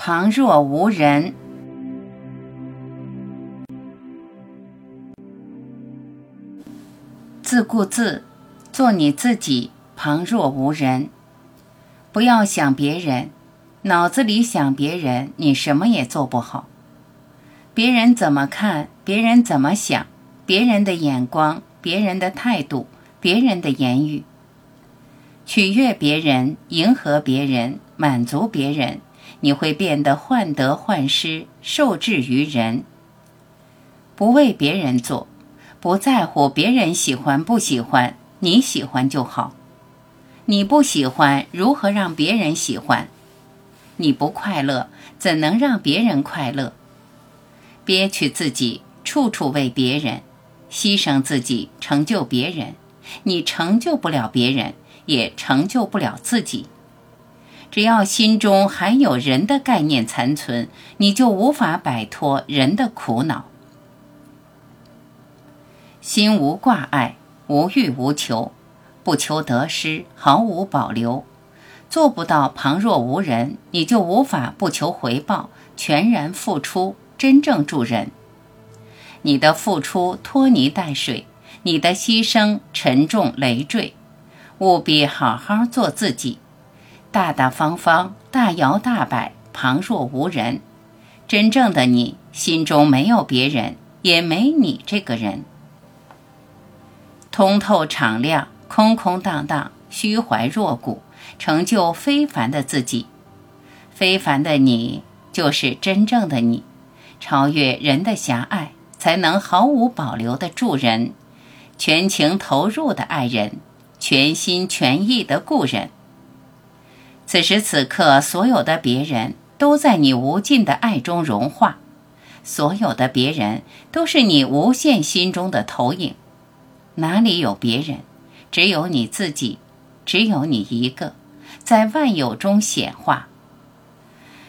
旁若无人。自顾自，做你自己，旁若无人。不要想别人，脑子里想别人，你什么也做不好。别人怎么看，别人怎么想，别人的眼光，别人的态度，别人的言语，取悦别人，迎合别人，满足别人。你会变得患得患失，受制于人。不为别人做，不在乎别人喜欢不喜欢，你喜欢就好。你不喜欢，如何让别人喜欢？你不快乐，怎能让别人快乐？憋屈自己，处处为别人，牺牲自己，成就别人。你成就不了别人，也成就不了自己。只要心中还有人的概念残存，你就无法摆脱人的苦恼。心无挂碍，无欲无求，不求得失，毫无保留，做不到旁若无人，你就无法不求回报，全然付出，真正助人。你的付出拖泥带水，你的牺牲沉重累赘，务必好好做自己。大大方方，大摇大摆，旁若无人。真正的你，心中没有别人，也没你这个人。通透敞亮，空空荡荡，虚怀若谷，成就非凡的自己。非凡的你，就是真正的你。超越人的狭隘，才能毫无保留的助人，全情投入的爱人，全心全意的顾人。此时此刻，所有的别人都在你无尽的爱中融化，所有的别人都是你无限心中的投影。哪里有别人？只有你自己，只有你一个，在万有中显化。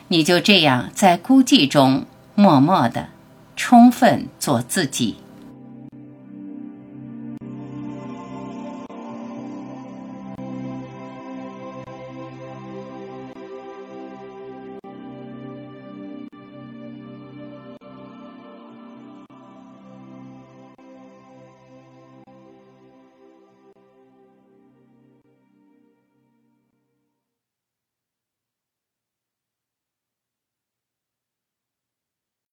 你就这样在孤寂中默默的、充分做自己。